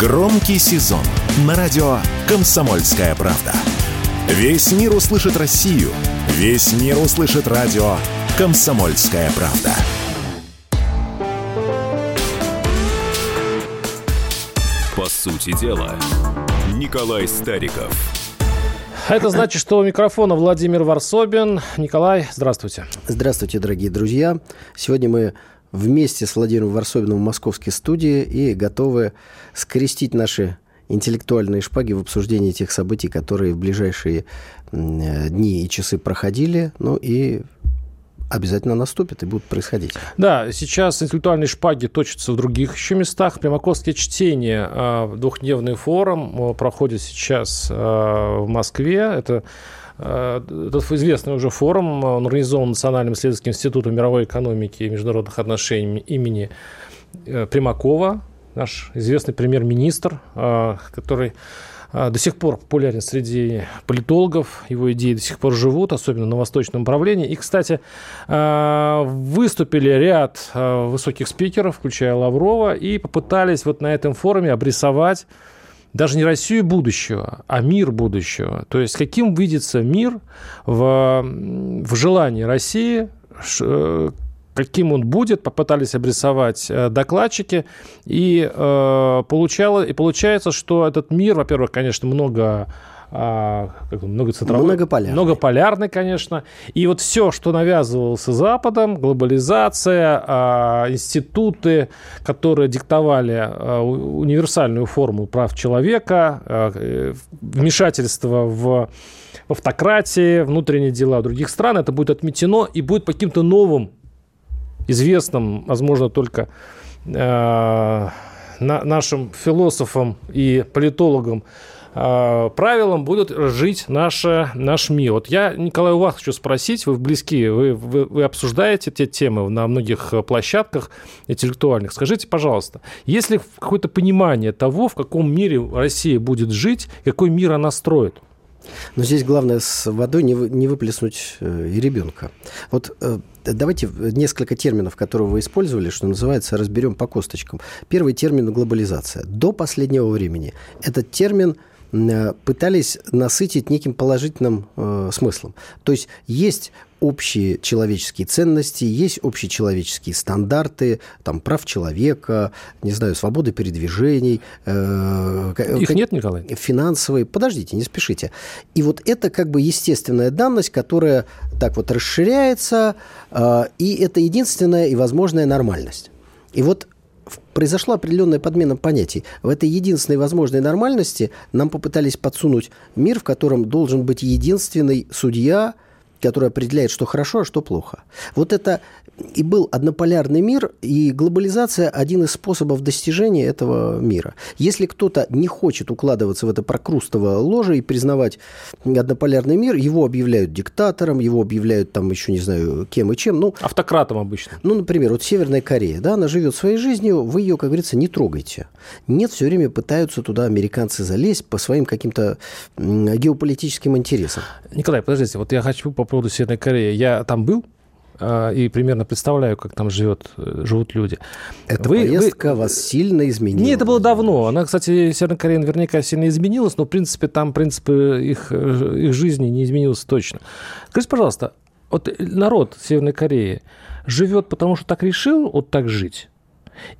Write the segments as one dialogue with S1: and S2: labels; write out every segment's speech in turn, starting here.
S1: Громкий сезон на радио «Комсомольская правда». Весь мир услышит Россию. Весь мир услышит радио «Комсомольская правда».
S2: По сути дела, Николай Стариков.
S3: Это значит, что у микрофона Владимир Варсобин. Николай, здравствуйте.
S4: Здравствуйте, дорогие друзья. Сегодня мы вместе с Владимиром Варсобиным в московской студии и готовы скрестить наши интеллектуальные шпаги в обсуждении тех событий, которые в ближайшие дни и часы проходили, ну и обязательно наступят и будут происходить.
S3: Да, сейчас интеллектуальные шпаги точатся в других еще местах. Примаковские чтения, а, двухдневный форум проходит сейчас в Москве. Это Э, этот известный уже форум, он организован Национальным исследовательским институтом мировой экономики и международных отношений имени э, Примакова, наш известный премьер-министр, э, который до сих пор популярен среди политологов, его идеи до сих пор живут, особенно на восточном направлении. И, кстати, выступили ряд высоких спикеров, включая Лаврова, и попытались вот на этом форуме обрисовать даже не Россию будущего, а мир будущего. То есть каким видится мир в, в желании России, э, каким он будет, попытались обрисовать э, докладчики, и, э, получало, и получается, что этот мир, во-первых, конечно, много а, как, многоцентровой, многополярный. многополярный, конечно. И вот все, что навязывался Западом, глобализация, а, институты, которые диктовали а, универсальную форму прав человека, вмешательство в автократии, внутренние дела других стран, это будет отметено и будет по каким-то новым, известным, возможно, только нашим философам и политологам Э, правилам будут жить наша, наш мир. Вот я, Николай, у вас хочу спросить, вы близки, вы, вы, вы обсуждаете эти темы на многих площадках интеллектуальных. Скажите, пожалуйста, есть ли какое-то понимание того, в каком мире Россия будет жить, какой мир она строит?
S4: Но здесь главное с водой не, не выплеснуть э, и ребенка. Вот э, давайте несколько терминов, которые вы использовали, что называется, разберем по косточкам. Первый термин – глобализация. До последнего времени этот термин – Э, пытались насытить неким положительным э, смыслом. То есть есть общие человеческие ценности, есть общечеловеческие стандарты, там, прав человека, не знаю, свободы передвижений.
S3: Э, Их как, нет, Николай?
S4: Финансовые. Подождите, не спешите. И вот это как бы естественная данность, которая так вот расширяется, э, и это единственная и возможная нормальность. И вот произошла определенная подмена понятий. В этой единственной возможной нормальности нам попытались подсунуть мир, в котором должен быть единственный судья, который определяет, что хорошо, а что плохо. Вот это и был однополярный мир, и глобализация – один из способов достижения этого мира. Если кто-то не хочет укладываться в это прокрустово ложе и признавать однополярный мир, его объявляют диктатором, его объявляют там еще не знаю кем и чем. Ну,
S3: Автократом обычно.
S4: Ну, например, вот Северная Корея, да, она живет своей жизнью, вы ее, как говорится, не трогайте. Нет, все время пытаются туда американцы залезть по своим каким-то геополитическим интересам.
S3: Николай, подождите, вот я хочу по поводу Северной Кореи. Я там был, и примерно представляю, как там живет, э, живут люди.
S4: Эта вы, поездка вы... вас сильно изменила?
S3: Нет, это было давно. Она, кстати, Северная Корея наверняка сильно изменилась, но, в принципе, там, в принципе, их, э, их жизни не изменилось точно. Скажите, пожалуйста, вот народ Северной Кореи живет потому, что так решил вот так жить?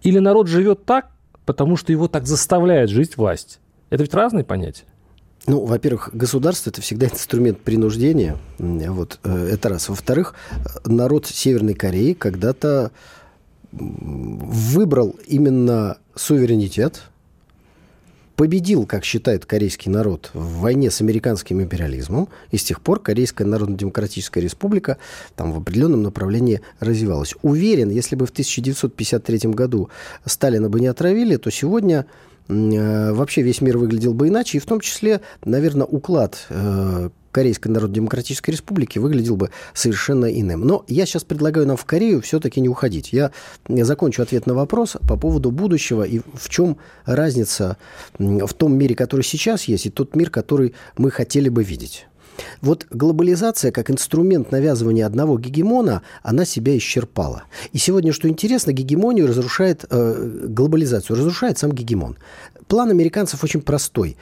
S3: Или народ живет так, потому что его так заставляет жить власть? Это ведь разные понятия.
S4: Ну, во-первых, государство – это всегда инструмент принуждения. Вот, э, это раз. Во-вторых, народ Северной Кореи когда-то выбрал именно суверенитет, победил, как считает корейский народ, в войне с американским империализмом, и с тех пор Корейская Народно-Демократическая Республика там в определенном направлении развивалась. Уверен, если бы в 1953 году Сталина бы не отравили, то сегодня Э, вообще весь мир выглядел бы иначе, и в том числе, наверное, уклад э, Корейской Народно-Демократической Республики выглядел бы совершенно иным. Но я сейчас предлагаю нам в Корею все-таки не уходить. Я закончу ответ на вопрос по поводу будущего и в чем разница в том мире, который сейчас есть, и тот мир, который мы хотели бы видеть. Вот глобализация как инструмент навязывания одного гегемона, она себя исчерпала. И сегодня, что интересно, гегемонию разрушает, э, глобализацию разрушает сам гегемон. План американцев очень простой.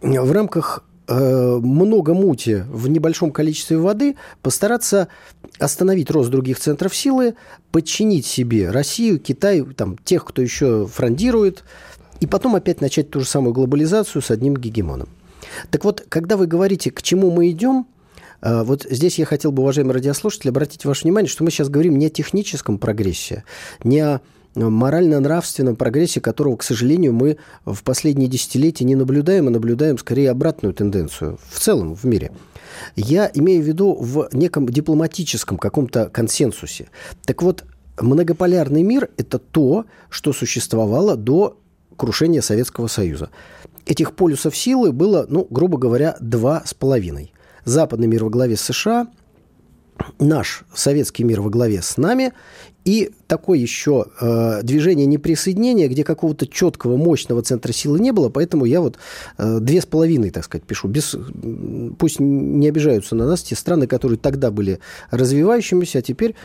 S4: В рамках э, много мути в небольшом количестве воды, постараться остановить рост других центров силы, подчинить себе Россию, Китай, там, тех, кто еще фрондирует, и потом опять начать ту же самую глобализацию с одним гегемоном. Так вот, когда вы говорите, к чему мы идем, э, вот здесь я хотел бы, уважаемые радиослушатели, обратить ваше внимание, что мы сейчас говорим не о техническом прогрессе, не о морально-нравственном прогрессе, которого, к сожалению, мы в последние десятилетия не наблюдаем, а наблюдаем скорее обратную тенденцию в целом в мире. Я имею в виду в неком дипломатическом каком-то консенсусе. Так вот, многополярный мир – это то, что существовало до крушения Советского Союза. Этих полюсов силы было, ну, грубо говоря, два с половиной. Западный мир во главе с США, наш советский мир во главе с нами и такое еще э, движение неприсоединения, где какого-то четкого, мощного центра силы не было, поэтому я вот э, две с половиной, так сказать, пишу. Без, пусть не обижаются на нас те страны, которые тогда были развивающимися, а теперь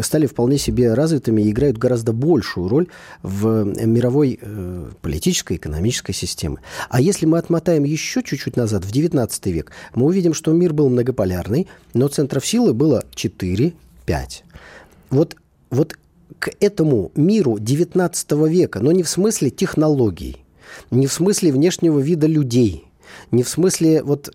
S4: стали вполне себе развитыми и играют гораздо большую роль в мировой э, политической, экономической системе. А если мы отмотаем еще чуть-чуть назад, в XIX век, мы увидим, что мир был многополярный, но центров силы было 4-5. Вот вот к этому миру XIX века, но не в смысле технологий, не в смысле внешнего вида людей, не в смысле вот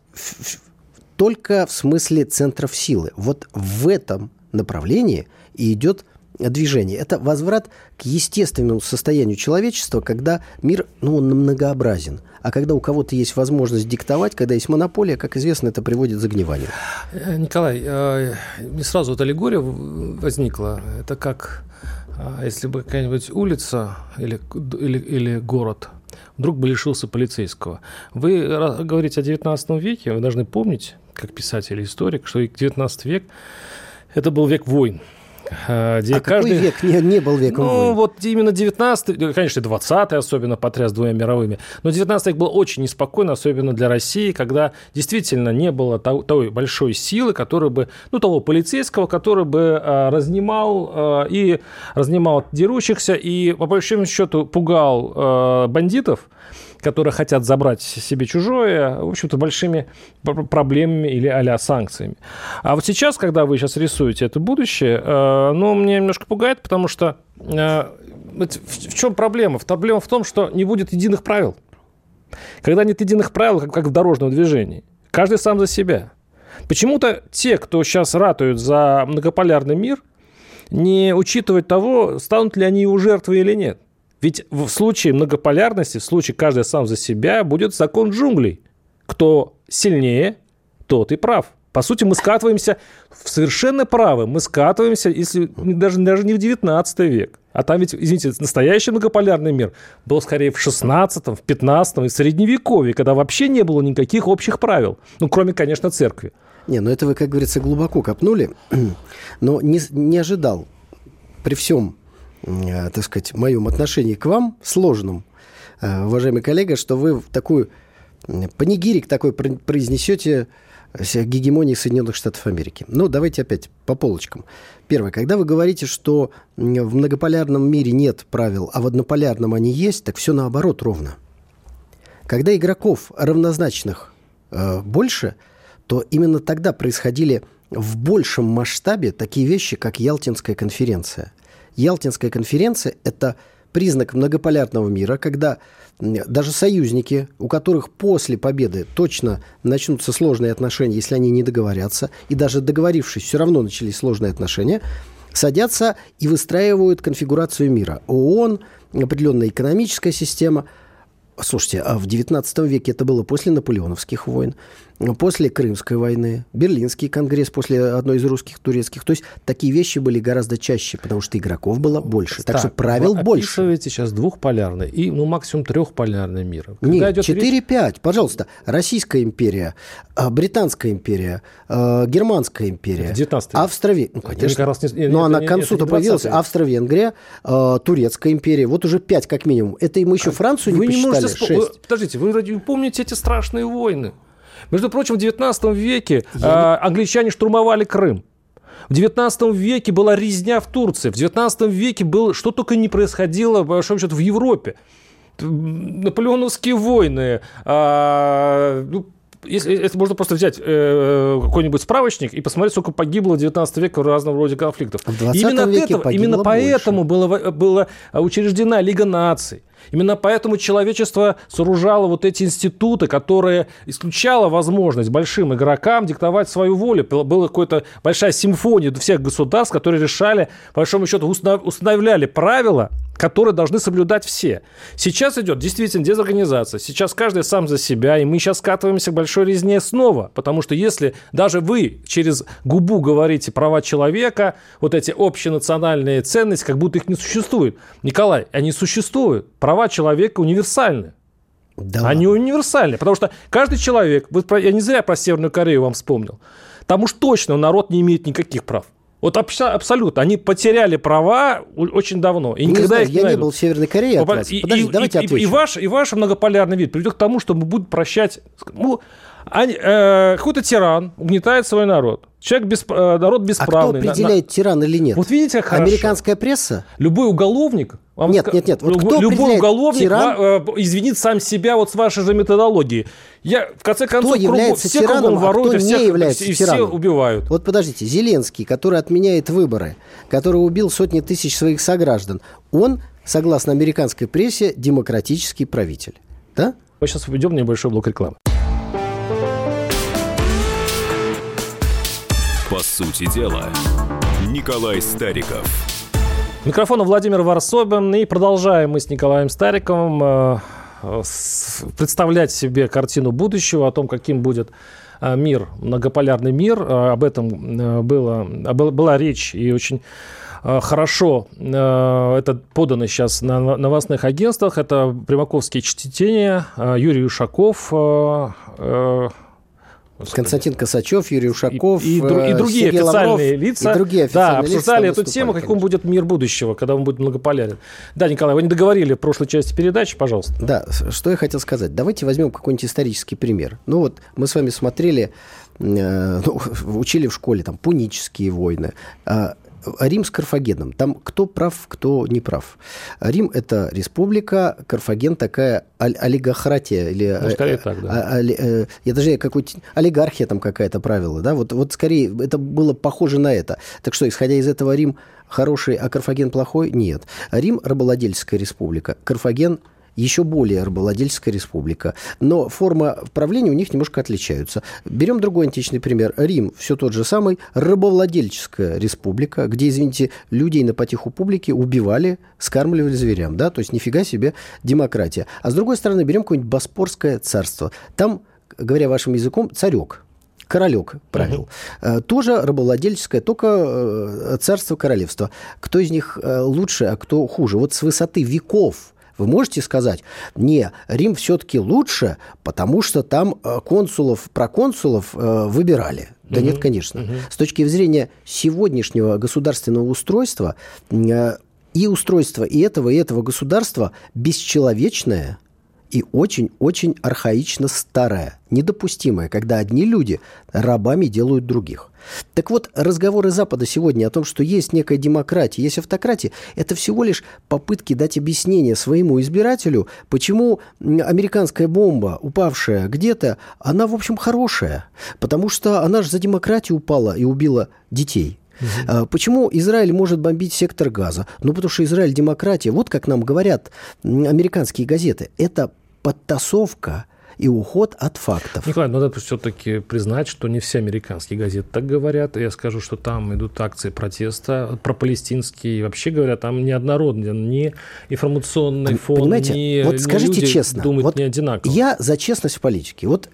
S4: только в смысле центров силы. Вот в этом направлении и идет движение. Это возврат к естественному состоянию человечества, когда мир, ну, он многообразен. А когда у кого-то есть возможность диктовать, когда есть монополия, как известно, это приводит к загниванию.
S3: Э, Николай, э, не сразу вот аллегория возникла. Это как э, если бы какая-нибудь улица или, или, или город вдруг бы лишился полицейского. Вы говорите о 19 веке, вы должны помнить, как писатель и историк, что 19 век – это был век войн.
S4: Где а каждый... какой век? Не, не был веком
S3: Ну, войн? вот именно 19 конечно, 20 особенно потряс двумя мировыми, но 19 век был очень неспокойно, особенно для России, когда действительно не было той большой силы, которая бы, ну, того полицейского, который бы а, разнимал а, и разнимал дерущихся и, по большому счету, пугал а, бандитов, которые хотят забрать себе чужое, в общем-то, большими проблемами или а санкциями. А вот сейчас, когда вы сейчас рисуете это будущее, э, ну, мне немножко пугает, потому что э, в чем проблема? Проблема в том, что не будет единых правил. Когда нет единых правил, как, в дорожном движении, каждый сам за себя. Почему-то те, кто сейчас ратуют за многополярный мир, не учитывают того, станут ли они его жертвой или нет. Ведь в случае многополярности, в случае каждый сам за себя, будет закон джунглей. Кто сильнее, тот и прав. По сути, мы скатываемся в совершенно правы. Мы скатываемся, если даже, даже не в 19 век. А там ведь, извините, настоящий многополярный мир был скорее в 16, в 15 и в Средневековье, когда вообще не было никаких общих правил. Ну, кроме, конечно, церкви.
S4: Не, ну это вы, как говорится, глубоко копнули, но не, не ожидал при всем так сказать, моем отношении к вам, сложном, э, уважаемый коллега, что вы такую панигирик такой произнесете гегемонии Соединенных Штатов Америки. Ну, давайте опять по полочкам. Первое. Когда вы говорите, что в многополярном мире нет правил, а в однополярном они есть, так все наоборот ровно. Когда игроков равнозначных э, больше, то именно тогда происходили в большем масштабе такие вещи, как Ялтинская конференция – Ялтинская конференция – это признак многополярного мира, когда даже союзники, у которых после победы точно начнутся сложные отношения, если они не договорятся, и даже договорившись, все равно начались сложные отношения, садятся и выстраивают конфигурацию мира. ООН, определенная экономическая система. Слушайте, а в XIX веке это было после наполеоновских войн после Крымской войны, Берлинский конгресс после одной из русских, турецких. То есть такие вещи были гораздо чаще, потому что игроков было больше. Так, так что правил вы больше.
S3: описываете сейчас двухполярный и, ну, максимум трехполярный мир.
S4: Когда Нет, 4-5. Речь... Пожалуйста. Российская империя, а, Британская империя, а, Германская империя, Австро-Венгрия. Ну, конечно. Раз не, Но она к концу-то появилась. Австро-Венгрия, а, Турецкая империя. Вот уже пять как минимум. Это мы еще Францию не вы посчитали. Не можете...
S3: Шесть. Подождите, вы помните эти страшные войны? Между прочим, в 19 веке Я... э, англичане штурмовали Крым. В 19 веке была резня в Турции. В 19 веке было что только не происходило, по большому счету, в Европе. Наполеоновские войны, а, ну, если, если можно просто взять э, какой-нибудь справочник и посмотреть, сколько погибло в 19 веке в разном роде конфликтов.
S4: именно, веке этого,
S3: именно поэтому была, была учреждена Лига наций. Именно поэтому человечество сооружало вот эти институты, которые исключало возможность большим игрокам диктовать свою волю. Была какая-то большая симфония всех государств, которые решали, по большому счету, устанавливали правила, которые должны соблюдать все. Сейчас идет действительно дезорганизация. Сейчас каждый сам за себя, и мы сейчас скатываемся к большой резне снова. Потому что если даже вы через губу говорите права человека, вот эти общенациональные ценности, как будто их не существует. Николай, они существуют. Права человека универсальны. Да они ладно. универсальны, потому что каждый человек, я не зря про Северную Корею вам вспомнил, там уж точно народ не имеет никаких прав. Вот абсолютно. Они потеряли права очень давно. И
S4: не никогда знаю, их не я найдут. не был в Северной Корее.
S3: И, Подожди, и, давайте и, и, ваш, и ваш многополярный вид приведет к тому, что мы будем прощать... Ну, они, э, какой-то тиран угнетает свой народ. Человек без, э, народ бесправный.
S4: А кто определяет, на, тиран или нет?
S3: Вот видите,
S4: хорошо. Американская пресса?
S3: Любой уголовник...
S4: Вам нет, нет, нет.
S3: Вот кто любой уголовник тиран? Э, извинит сам себя вот с вашей же методологией. Я, в конце концов,
S4: кто является все тираном, кругом воруют, а кто всех, не является
S3: и
S4: тираном?
S3: все убивают.
S4: Вот подождите, Зеленский, который отменяет выборы, который убил сотни тысяч своих сограждан, он, согласно американской прессе, демократический правитель. Да?
S3: Мы сейчас введем небольшой блок рекламы.
S2: По сути дела, Николай Стариков.
S3: Микрофон Владимир Варсобин. И продолжаем мы с Николаем Стариковым э, представлять себе картину будущего, о том, каким будет э, мир, многополярный мир. Э, об этом было, была речь и очень хорошо это подано сейчас на новостных агентствах. Это «Примаковские чтения», Юрий Ушаков,
S4: Господи. Константин Косачев, Юрий Ушаков,
S3: и, и, и другие Сергей официальные
S4: Лавров,
S3: лица,
S4: и другие официальные
S3: да, обсуждали лица эту тему, каким конечно. будет мир будущего, когда он будет многополярен. Да, Николай, вы не договорили в прошлой части передачи, пожалуйста.
S4: Да, что я хотел сказать. Давайте возьмем какой-нибудь исторический пример. Ну вот мы с вами смотрели, э, ну, учили в школе там пунические войны. А Рим с Карфагеном. Там кто прав, кто не прав. Рим – это республика, Карфаген – такая олигохратия. Или,
S3: ну, скорее так, да. А,
S4: э, я даже какой-то... Олигархия там какая-то правила, да? Вот, вот скорее это было похоже на это. Так что, исходя из этого, Рим хороший, а Карфаген плохой? Нет. Рим – рабовладельческая республика. Карфаген – еще более рабовладельческая республика. Но форма правления у них немножко отличаются. Берем другой античный пример. Рим, все тот же самый, рабовладельческая республика, где, извините, людей на потеху публики убивали, скармливали зверям. Да? То есть нифига себе демократия. А с другой стороны, берем какое-нибудь Боспорское царство. Там, говоря вашим языком, царек, королек правил. Uh-huh. Тоже рабовладельческое, только э, царство королевства. Кто из них э, лучше, а кто хуже? Вот с высоты веков вы можете сказать, не, Рим все-таки лучше, потому что там э, консулов, проконсулов э, выбирали. Да угу, нет, конечно. Угу. С точки зрения сегодняшнего государственного устройства, э, и устройство и этого, и этого государства бесчеловечное и очень-очень архаично старое, недопустимое, когда одни люди рабами делают других. Так вот, разговоры Запада сегодня о том, что есть некая демократия, есть автократия, это всего лишь попытки дать объяснение своему избирателю, почему американская бомба, упавшая где-то, она, в общем, хорошая. Потому что она же за демократию упала и убила детей. Угу. Почему Израиль может бомбить сектор газа? Ну, потому что Израиль демократия. Вот как нам говорят американские газеты. Это подтасовка и уход от фактов.
S3: Николай, надо все-таки признать, что не все американские газеты так говорят. Я скажу, что там идут акции протеста про палестинские. Вообще говоря, там неоднороден ни информационный фон,
S4: Понимаете,
S3: ни,
S4: вот скажите
S3: люди
S4: честно,
S3: думают
S4: вот
S3: не одинаково.
S4: Я за честность в политике. Вот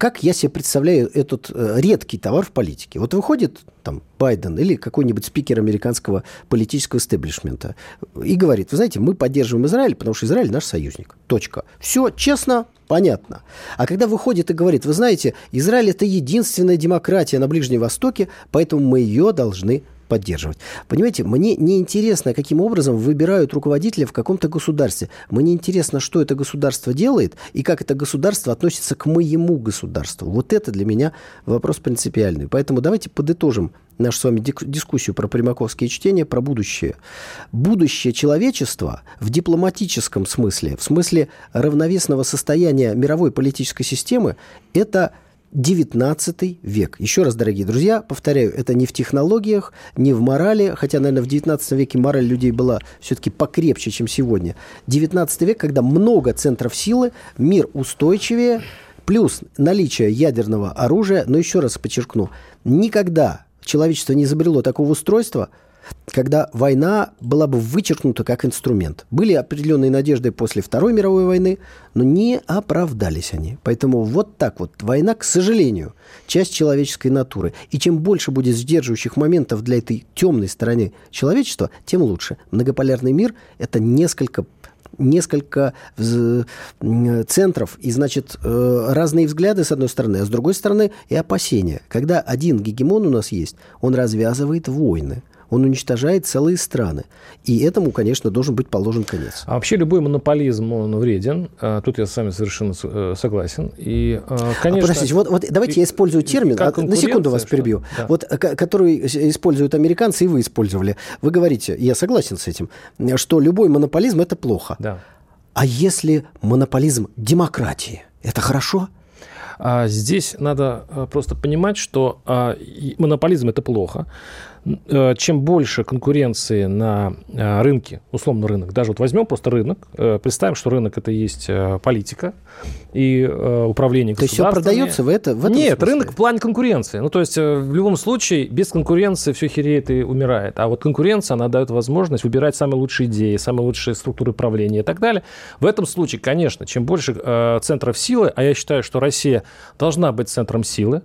S4: как я себе представляю этот э, редкий товар в политике? Вот выходит там Байден или какой-нибудь спикер американского политического истеблишмента и говорит, вы знаете, мы поддерживаем Израиль, потому что Израиль наш союзник. Точка. Все честно, понятно. А когда выходит и говорит, вы знаете, Израиль это единственная демократия на Ближнем Востоке, поэтому мы ее должны поддерживать. Понимаете, мне не интересно, каким образом выбирают руководителя в каком-то государстве. Мне интересно, что это государство делает и как это государство относится к моему государству. Вот это для меня вопрос принципиальный. Поэтому давайте подытожим нашу с вами дискуссию про примаковские чтения, про будущее. Будущее человечества в дипломатическом смысле, в смысле равновесного состояния мировой политической системы, это 19 век. Еще раз, дорогие друзья, повторяю, это не в технологиях, не в морали, хотя, наверное, в 19 веке мораль людей была все-таки покрепче, чем сегодня. 19 век, когда много центров силы, мир устойчивее, плюс наличие ядерного оружия, но еще раз подчеркну, никогда человечество не изобрело такого устройства – когда война была бы вычеркнута как инструмент. Были определенные надежды после Второй мировой войны, но не оправдались они. Поэтому вот так вот. Война, к сожалению, часть человеческой натуры. И чем больше будет сдерживающих моментов для этой темной стороны человечества, тем лучше. Многополярный мир – это несколько несколько центров, и, значит, э, разные взгляды, с одной стороны, а с другой стороны и опасения. Когда один гегемон у нас есть, он развязывает войны он уничтожает целые страны. И этому, конечно, должен быть положен конец.
S3: А вообще любой монополизм, он вреден. А, тут я с вами совершенно э, согласен. И,
S4: а, конечно... А, подождите, вот, вот давайте я использую термин, на секунду вас перебью, да. вот, который используют американцы, и вы использовали. Вы говорите, я согласен с этим, что любой монополизм – это плохо.
S3: Да.
S4: А если монополизм демократии, это хорошо?
S3: Здесь надо просто понимать, что монополизм это плохо. Э, чем больше конкуренции на э, рынке, условно рынок, даже вот возьмем просто рынок, э, представим, что рынок это есть политика и управление
S4: То есть все продается в, это, в этом
S3: Нет, смысле? рынок в плане конкуренции. Ну, то есть в любом случае без конкуренции все хереет и умирает. А вот конкуренция, она дает возможность выбирать самые лучшие идеи, самые лучшие структуры правления и так далее. В этом случае, конечно, чем больше центров силы, а я считаю, что Россия должна быть центром силы,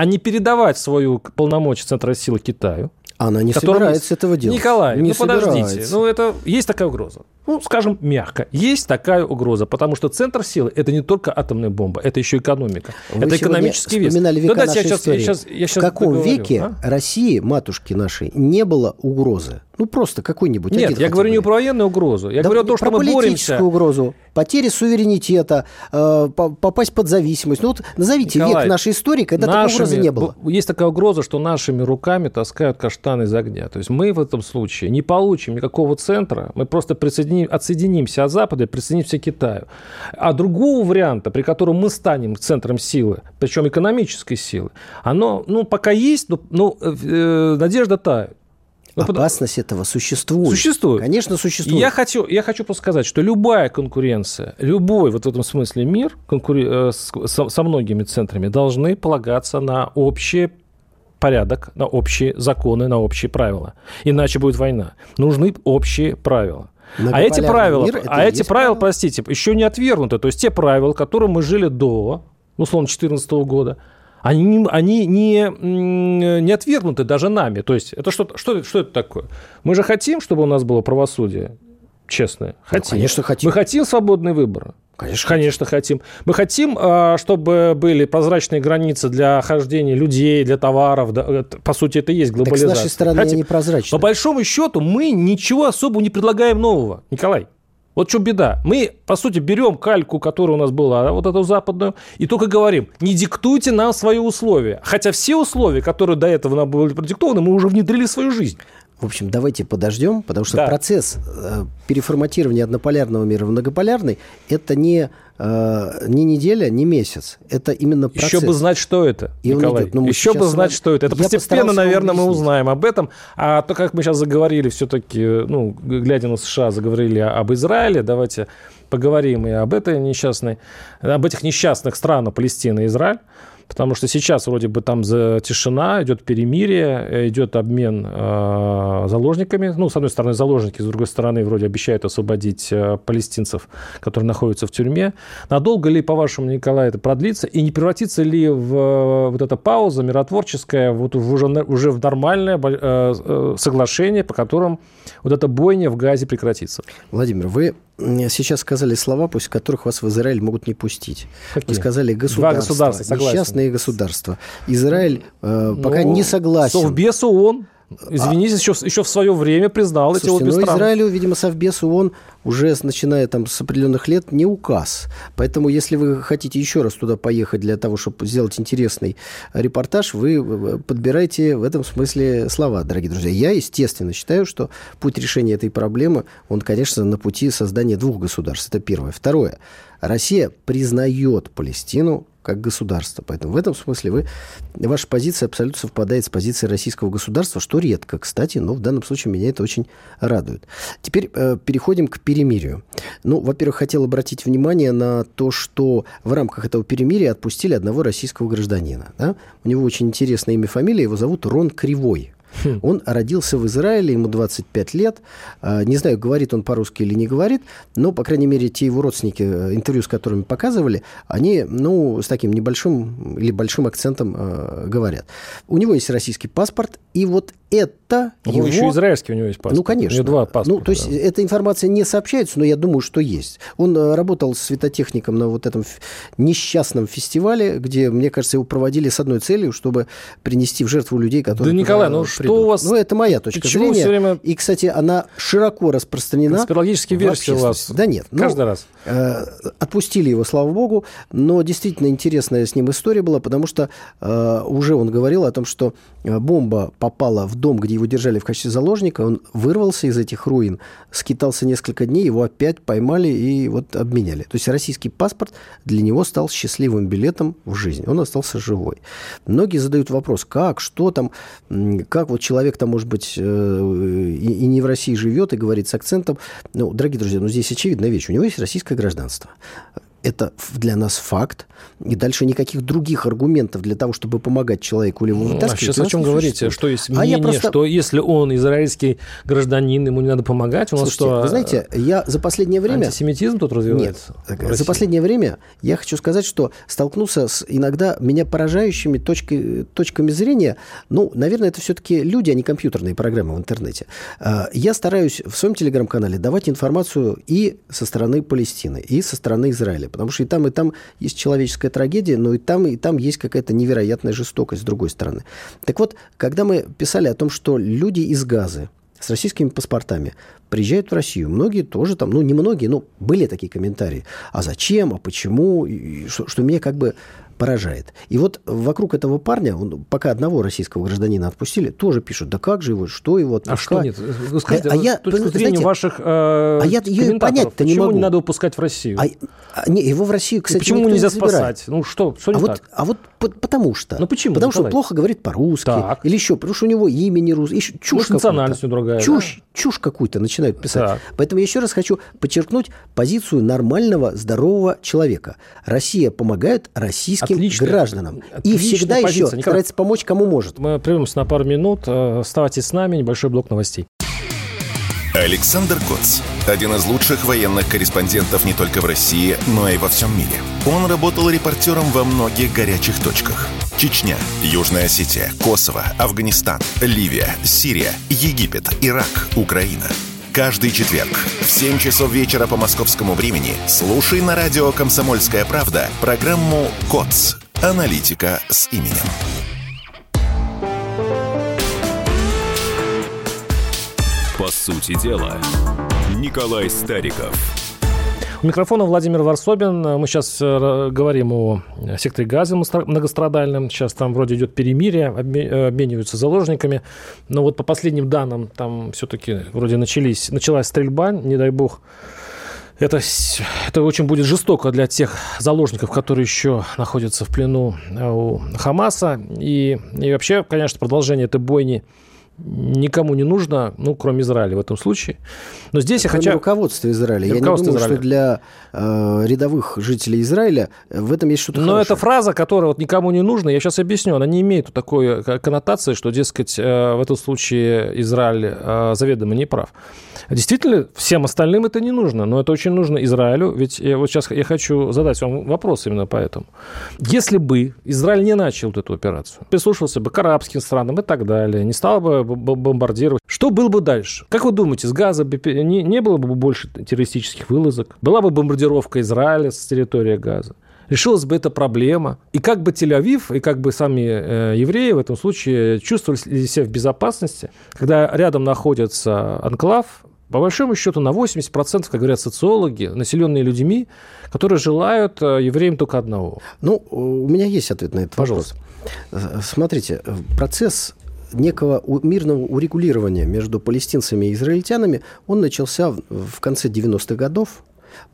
S3: а не передавать свою полномочия Центра силы Китаю.
S4: Она не которым... собирается этого делать.
S3: Николай,
S4: не
S3: ну собирается. подождите. Ну, это есть такая угроза. Ну, скажем мягко. Есть такая угроза, потому что центр силы – это не только атомная бомба, это еще экономика.
S4: Вы
S3: это экономический вес.
S4: вспоминали века ну, нашей я истории. Я сейчас, я сейчас В каком договорю, веке а? России, матушки нашей, не было угрозы? Ну, просто какой-нибудь.
S3: Нет, я говорю не про военную угрозу. Я да говорю о том, что мы боремся.
S4: угрозу. Потери суверенитета, э, попасть под зависимость. Ну, вот назовите Николай, век нашей истории, когда нашими, такой угрозы не было.
S3: Есть такая угроза, что нашими руками таскают каштаны из огня. То есть мы в этом случае не получим никакого центра, мы просто присоединим, отсоединимся от Запада и присоединимся к Китаю. А другого варианта, при котором мы станем центром силы, причем экономической силы, оно, ну, пока есть, но, но э, надежда тает.
S4: Опасность этого существует.
S3: Существует.
S4: Конечно, существует.
S3: Я хочу, я хочу просто сказать, что любая конкуренция, любой вот в этом смысле мир конкури... Э, со, со многими центрами должны полагаться на общий порядок, на общие законы, на общие правила. Иначе будет война. Нужны общие правила. А эти правила, мир, а эти правила, правила, простите, еще не отвергнуты. То есть те правила, которым мы жили до, условно, 2014 года, они, они не, не отвергнуты даже нами. То есть это что, что, что это такое? Мы же хотим, чтобы у нас было правосудие честное. Хотим.
S4: Ну, конечно, хотим.
S3: Мы хотим свободные выборы.
S4: Конечно,
S3: Конечно хотим. Мы хотим, а, чтобы были прозрачные границы для хождения людей, для товаров. По сути, это и есть глобализация. Так
S4: с нашей стороны хотим. они прозрачны.
S3: По большому счету, мы ничего особо не предлагаем нового. Николай, вот что беда. Мы, по сути, берем кальку, которая у нас была, вот эту западную, и только говорим, не диктуйте нам свои условия. Хотя все условия, которые до этого нам были продиктованы, мы уже внедрили в свою жизнь.
S4: В общем, давайте подождем, потому что да. процесс э, переформатирования однополярного мира в многополярный – это не, э, не неделя, не месяц. Это именно процесс.
S3: Еще бы знать, что это, И Николай. Идет. Ну, Еще бы знать, что это. Это постепенно, наверное, мы узнаем об этом. А то, как мы сейчас заговорили все-таки, ну, глядя на США, заговорили об Израиле, давайте поговорим и об этой несчастной, об этих несчастных странах Палестина и Израиль. Потому что сейчас вроде бы там за тишина, идет перемирие, идет обмен э, заложниками. Ну, с одной стороны, заложники, с другой стороны, вроде обещают освободить э, палестинцев, которые находятся в тюрьме. Надолго ли, по-вашему, Николай, это продлится? И не превратится ли в э, вот эта пауза миротворческая вот уже, уже в нормальное э, э, соглашение, по которым вот эта бойня в Газе прекратится?
S4: Владимир, вы сейчас сказали слова, после которых вас в Израиль могут не пустить. Какие? Вы сказали государство. Два государства, согласен. Несчастные государства. Израиль э, пока ну, не согласен.
S3: Совбес ООН. Извините, а... еще, еще в свое время признал Слушайте, эти обе
S4: но страны. Израилю, видимо, Совбез ООН уже начиная там с определенных лет не указ. Поэтому, если вы хотите еще раз туда поехать для того, чтобы сделать интересный репортаж, вы э, подбираете в этом смысле слова, дорогие друзья. Я, естественно, считаю, что путь решения этой проблемы, он, конечно, на пути создания двух государств. Это первое. Второе. Россия признает Палестину как государство. Поэтому в этом смысле вы, ваша позиция абсолютно совпадает с позицией российского государства, что редко, кстати, но в данном случае меня это очень радует. Теперь э, переходим к перемирию. Ну, во-первых, хотел обратить внимание на то, что в рамках этого перемирия отпустили одного российского гражданина. Да? У него очень интересное имя, фамилия, его зовут Рон Кривой. Хм. Он родился в Израиле, ему 25 лет. А, не знаю, говорит он по-русски или не говорит, но, по крайней мере, те его родственники, э, интервью с которыми показывали, они, ну, с таким небольшим или большим акцентом э, говорят. У него есть российский паспорт, и вот это
S3: ну, его... еще израильский у него есть паспорт.
S4: Ну, конечно.
S3: У него два паспорта.
S4: Ну, то есть, да. эта информация не сообщается, но я думаю, что есть. Он э, работал светотехником на вот этом несчастном фестивале, где, мне кажется, его проводили с одной целью, чтобы принести в жертву людей, которые...
S3: Да, Николай, ну что у вас...
S4: Ну, это моя точка Почему зрения. Время... И, кстати, она широко распространена.
S3: Конспирологические версии у вас.
S4: Да нет.
S3: Ну, Каждый ну, раз.
S4: Э, отпустили его, слава богу, но действительно интересная с ним история была, потому что э, уже он говорил о том, что э, бомба попала в дом, где его держали в качестве заложника, он вырвался из этих руин, скитался несколько дней, его опять поймали и вот обменяли. То есть российский паспорт для него стал счастливым билетом в жизнь. Он остался живой. Многие задают вопрос, как, что там, как вот человек там, может быть, э, и не в России живет, и говорит с акцентом. Ну, дорогие друзья, ну здесь очевидная вещь. У него есть российское гражданство это для нас факт, и дальше никаких других аргументов для того, чтобы помогать человеку или его
S3: ну, вытаскивать. А сейчас о чем говорите? Что есть мнение, а я просто... что если он израильский гражданин, ему не надо помогать? У нас
S4: Слушайте,
S3: что?
S4: Вы знаете, я за последнее время...
S3: Антисемитизм тут развивается?
S4: Нет. За последнее время я хочу сказать, что столкнулся с иногда меня поражающими точкой, точками зрения. Ну, наверное, это все-таки люди, а не компьютерные программы в интернете. А, я стараюсь в своем телеграм-канале давать информацию и со стороны Палестины, и со стороны Израиля. Потому что и там, и там есть человеческая трагедия, но и там, и там есть какая-то невероятная жестокость с другой стороны. Так вот, когда мы писали о том, что люди из Газы, с российскими паспортами приезжают в Россию. Многие тоже там, ну, не многие, но были такие комментарии. А зачем, а почему? И что, что меня как бы поражает. И вот вокруг этого парня, он, пока одного российского гражданина отпустили, тоже пишут, да как же его, что его отпускать?
S3: А что нет? Скажите, а, а я, точку зрения знаете, ваших э, а я ее понять-то не могу. не надо выпускать в Россию? А,
S4: а, не, его в Россию, кстати,
S3: почему нельзя не спасать? Ну что, что
S4: не а так? Вот, а вот потому что.
S3: Ну почему?
S4: Потому Николай? что плохо говорит по-русски. Так. Или еще, потому что у него имя не русское. Чушь Может,
S3: национальность другая.
S4: Чушь, да? чушь какую-то начинают писать. Так. Поэтому я еще раз хочу подчеркнуть позицию нормального, здорового человека. Россия помогает российским Отлично. гражданам. Отличная и всегда позиция. еще Николай... старается помочь кому может.
S3: Мы прервемся на пару минут. Э, оставайтесь с нами. Небольшой блок новостей.
S1: Александр Коц. Один из лучших военных корреспондентов не только в России, но и во всем мире. Он работал репортером во многих горячих точках. Чечня, Южная Осетия, Косово, Афганистан, Ливия, Сирия, Египет, Ирак, Украина – Каждый четверг в 7 часов вечера по московскому времени слушай на радио «Комсомольская правда» программу «КОЦ. Аналитика с именем».
S2: По сути дела, Николай Стариков –
S3: у микрофона Владимир Варсобин. Мы сейчас э, говорим о секторе газа многострадальном. Сейчас там вроде идет перемирие, э, обмениваются заложниками. Но вот по последним данным там все-таки вроде начались, началась стрельба, не дай бог. Это, это очень будет жестоко для тех заложников, которые еще находятся в плену э, у Хамаса. И, и вообще, конечно, продолжение этой бойни – никому не нужно, ну, кроме Израиля в этом случае. Но здесь
S4: кроме
S3: я хочу...
S4: руководство Израиля. Я руководство не думаю, Израиля. что для э, рядовых жителей Израиля в этом есть что-то
S3: Но хорошее. эта фраза, которая вот никому не нужна, я сейчас объясню, она не имеет такой коннотации, что, дескать, э, в этом случае Израиль э, заведомо не прав. Действительно, всем остальным это не нужно, но это очень нужно Израилю, ведь я вот сейчас я хочу задать вам вопрос именно поэтому. Если бы Израиль не начал вот эту операцию, прислушался бы к арабским странам и так далее, не стал бы бомбардировать, что было бы дальше? Как вы думаете, с Газа не, не было бы больше террористических вылазок? Была бы бомбардировка Израиля с территории Газа? решилась бы эта проблема. И как бы Тель-Авив, и как бы сами э, евреи в этом случае чувствовали себя в безопасности, когда рядом находится анклав, по большому счету, на 80%, как говорят социологи, населенные людьми, которые желают э, евреям только одного.
S4: Ну, у меня есть ответ на этот
S3: Пожалуйста.
S4: вопрос. Смотрите, процесс некого мирного урегулирования между палестинцами и израильтянами, он начался в конце 90-х годов,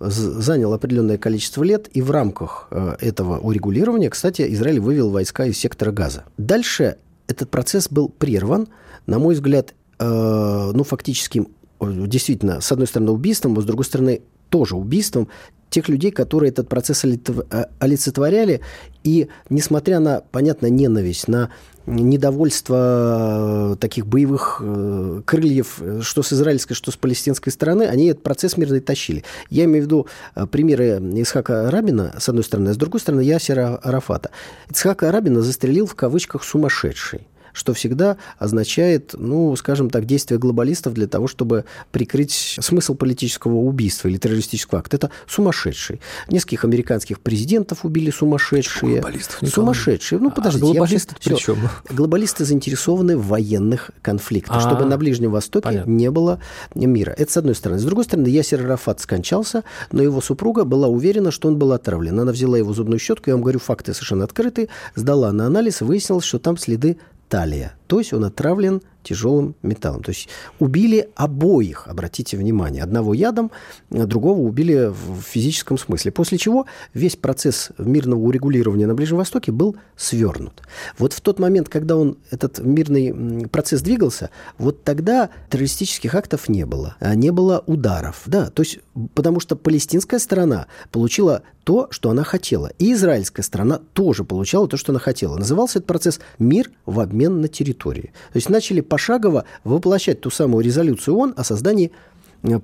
S4: занял определенное количество лет, и в рамках э, этого урегулирования, кстати, Израиль вывел войска из сектора Газа. Дальше этот процесс был прерван, на мой взгляд, э, ну, фактическим, действительно, с одной стороны, убийством, а с другой стороны, тоже убийством тех людей, которые этот процесс э, олицетворяли. И несмотря на, понятно, ненависть, на недовольство э, таких боевых э, крыльев, что с израильской, что с палестинской стороны, они этот процесс мирный тащили. Я имею в виду примеры Исхака Рабина, с одной стороны, а с другой стороны, Ясера Арафата. Исхака Рабина застрелил в кавычках «сумасшедший» что всегда означает, ну, скажем так, действия глобалистов для того, чтобы прикрыть смысл политического убийства или террористического акта. Это сумасшедший. Нескольких американских президентов убили сумасшедшие.
S3: Глобалистов,
S4: сумасшедшие. Ну, подождите.
S3: А глобалисты
S4: при чем? Глобалисты заинтересованы в военных конфликтах, чтобы а, на Ближнем Востоке понятно. не было мира. Это с одной стороны. С другой стороны, Ясер Арафат скончался, но его супруга была уверена, что он был отравлен. Она взяла его зубную щетку, я вам говорю, факты совершенно открыты, сдала на анализ, выяснилось, что там следы талия. То есть он отравлен тяжелым металлом. То есть убили обоих, обратите внимание. Одного ядом, другого убили в физическом смысле. После чего весь процесс мирного урегулирования на Ближнем Востоке был свернут. Вот в тот момент, когда он, этот мирный процесс двигался, вот тогда террористических актов не было. А не было ударов. Да, то есть, потому что палестинская сторона получила то, что она хотела. И израильская сторона тоже получала то, что она хотела. Назывался этот процесс «Мир в обмен на территории». То есть начали пошагово воплощать ту самую резолюцию ООН о создании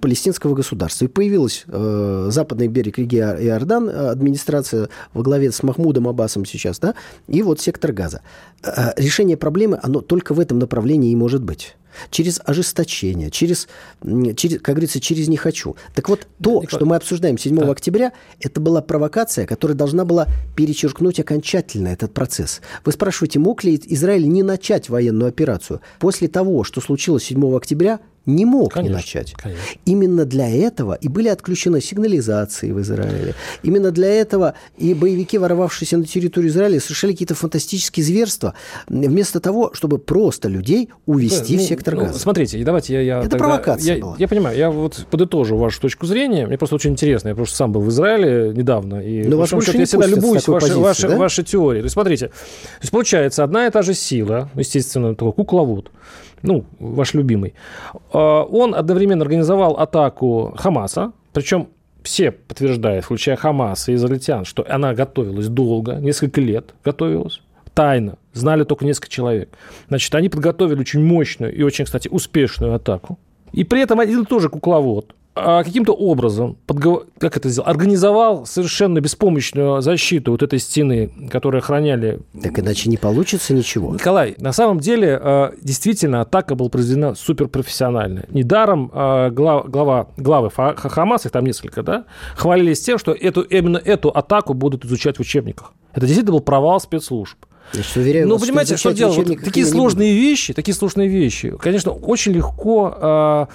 S4: палестинского государства. И появилась э, западный берег реки Иордан, э, администрация во главе с Махмудом Аббасом сейчас, да, и вот сектор Газа. Э, решение проблемы, оно только в этом направлении и может быть через ожесточение, через, через как говорится, через «не хочу». Так вот, то, Николай. что мы обсуждаем 7 да. октября, это была провокация, которая должна была перечеркнуть окончательно этот процесс. Вы спрашиваете, мог ли Израиль не начать военную операцию? После того, что случилось 7 октября, не мог конечно, не начать. Конечно. Именно для этого и были отключены сигнализации в Израиле. Именно для этого и боевики, ворвавшиеся на территорию Израиля, совершали какие-то фантастические зверства, вместо того, чтобы просто людей увести да, в сектор ну, газа.
S3: Смотрите, давайте я... я
S4: Это тогда, провокация
S3: я, была. Я понимаю, я вот подытожу вашу точку зрения. Мне просто очень интересно. Я просто сам был в Израиле недавно. И
S4: Но вас больше я всегда любуюсь
S3: ваши, позиции, ваши, да? ваши теории. То есть, смотрите, то есть, получается, одна и та же сила, естественно, такой кукловод, ну, ваш любимый, а, он одновременно организовал атаку Хамаса, причем все подтверждают, включая Хамас и израильтян, что она готовилась долго, несколько лет готовилась, тайно, знали только несколько человек. Значит, они подготовили очень мощную и очень, кстати, успешную атаку. И при этом один тоже кукловод каким-то образом подгов... как это сделал? организовал совершенно беспомощную защиту вот этой стены, которую охраняли.
S4: Так иначе не получится ничего.
S3: Николай, на самом деле а, действительно атака была произведена суперпрофессионально. Недаром а, глава, глава, главы Хамас, их там несколько, да, хвалились тем, что эту, именно эту атаку будут изучать в учебниках. Это действительно был провал спецслужб.
S4: Значит, уверяю
S3: ну, вас, понимаете, что, что делать? Вот такие сложные вещи, такие сложные вещи. Конечно, очень легко э,